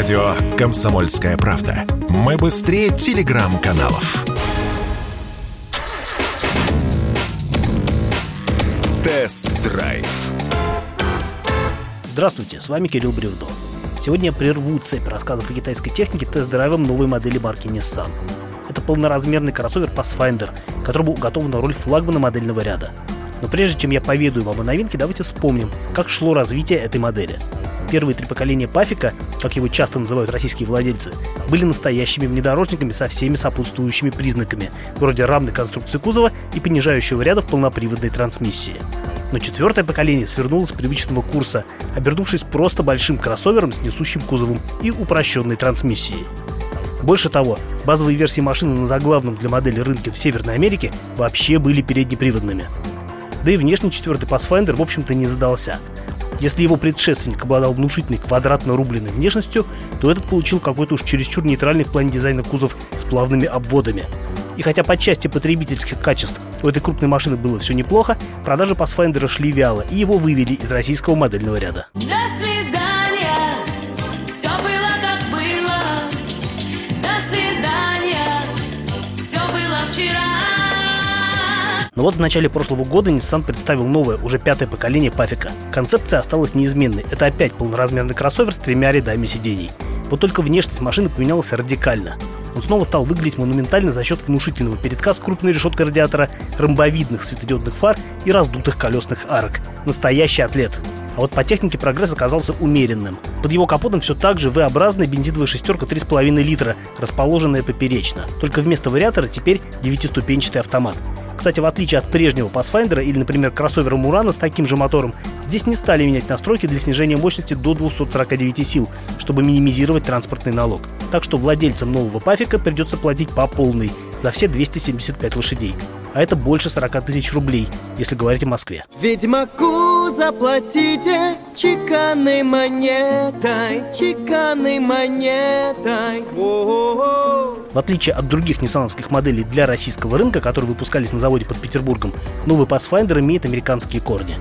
Радио «Комсомольская правда». Мы быстрее телеграм-каналов. Тест-драйв. Здравствуйте, с вами Кирилл Бревдо. Сегодня я прерву цепь рассказов о китайской технике тест-драйвом новой модели марки Nissan. Это полноразмерный кроссовер Pathfinder, которому уготована роль флагмана модельного ряда. Но прежде чем я поведаю вам о новинке, давайте вспомним, как шло развитие этой модели – Первые три поколения Пафика, как его часто называют российские владельцы, были настоящими внедорожниками со всеми сопутствующими признаками, вроде равной конструкции кузова и понижающего ряда в полноприводной трансмиссии. Но четвертое поколение свернуло с привычного курса, обернувшись просто большим кроссовером с несущим кузовом и упрощенной трансмиссией. Больше того, базовые версии машины на заглавном для модели рынке в Северной Америке вообще были переднеприводными. Да и внешний четвертый Pathfinder, в общем-то, не задался – если его предшественник обладал внушительной квадратно-рубленной внешностью, то этот получил какой-то уж чересчур нейтральный в плане дизайна кузов с плавными обводами. И хотя по части потребительских качеств у этой крупной машины было все неплохо, продажи Pathfinder шли вяло, и его вывели из российского модельного ряда. До Но вот в начале прошлого года Nissan представил новое, уже пятое поколение Пафика. Концепция осталась неизменной. Это опять полноразмерный кроссовер с тремя рядами сидений. Вот только внешность машины поменялась радикально. Он снова стал выглядеть монументально за счет внушительного передка с крупной решеткой радиатора, ромбовидных светодиодных фар и раздутых колесных арок. Настоящий атлет. А вот по технике прогресс оказался умеренным. Под его капотом все так же V-образная бензиновая шестерка 3,5 литра, расположенная поперечно. Только вместо вариатора теперь девятиступенчатый автомат. Кстати, в отличие от прежнего Pathfinder или, например, кроссовера Murano с таким же мотором, здесь не стали менять настройки для снижения мощности до 249 сил, чтобы минимизировать транспортный налог. Так что владельцам нового Пафика придется платить по полной за все 275 лошадей. А это больше 40 тысяч рублей, если говорить о Москве. Ведьмаку заплатите чеканной монетой, чеканной монетой. О-о-о. В отличие от других ниссановских моделей для российского рынка, которые выпускались на заводе под Петербургом, новый Pathfinder имеет американские корни.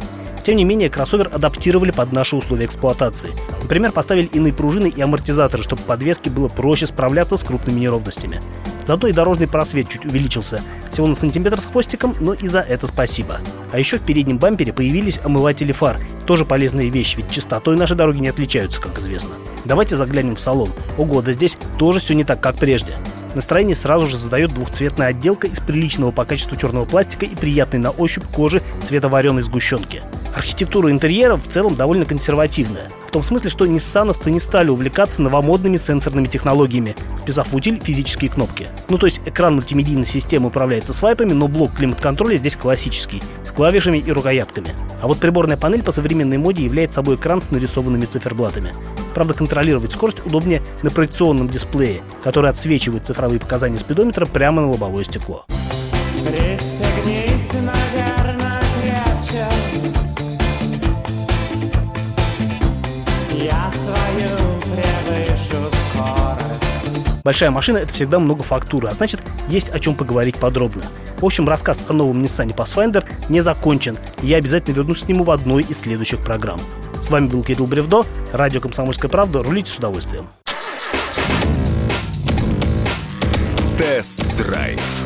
Тем не менее, кроссовер адаптировали под наши условия эксплуатации. Например, поставили иные пружины и амортизаторы, чтобы подвеске было проще справляться с крупными неровностями. Зато и дорожный просвет чуть увеличился. Всего на сантиметр с хвостиком, но и за это спасибо. А еще в переднем бампере появились омыватели фар. Тоже полезная вещь, ведь чистотой наши дороги не отличаются, как известно. Давайте заглянем в салон. Ого, да здесь тоже все не так, как прежде. Настроение сразу же задает двухцветная отделка из приличного по качеству черного пластика и приятной на ощупь кожи цвета вареной сгущенки. Архитектура интерьера в целом довольно консервативная. В том смысле, что ниссановцы не стали увлекаться новомодными сенсорными технологиями, вписав в утиль физические кнопки. Ну то есть экран мультимедийной системы управляется свайпами, но блок климат-контроля здесь классический, с клавишами и рукоятками. А вот приборная панель по современной моде является собой экран с нарисованными циферблатами. Правда, контролировать скорость удобнее на проекционном дисплее, который отсвечивает цифровые показания спидометра прямо на лобовое стекло. Пристегнись, наверное, крепче. Я свою превышу скорость. Большая машина — это всегда много фактуры, а значит, есть о чем поговорить подробно. В общем, рассказ о новом Nissan Pathfinder не закончен, и я обязательно вернусь к нему в одной из следующих программ. С вами был Кирилл Бревдо, радио «Комсомольская правда». Рулите с удовольствием. Тест-драйв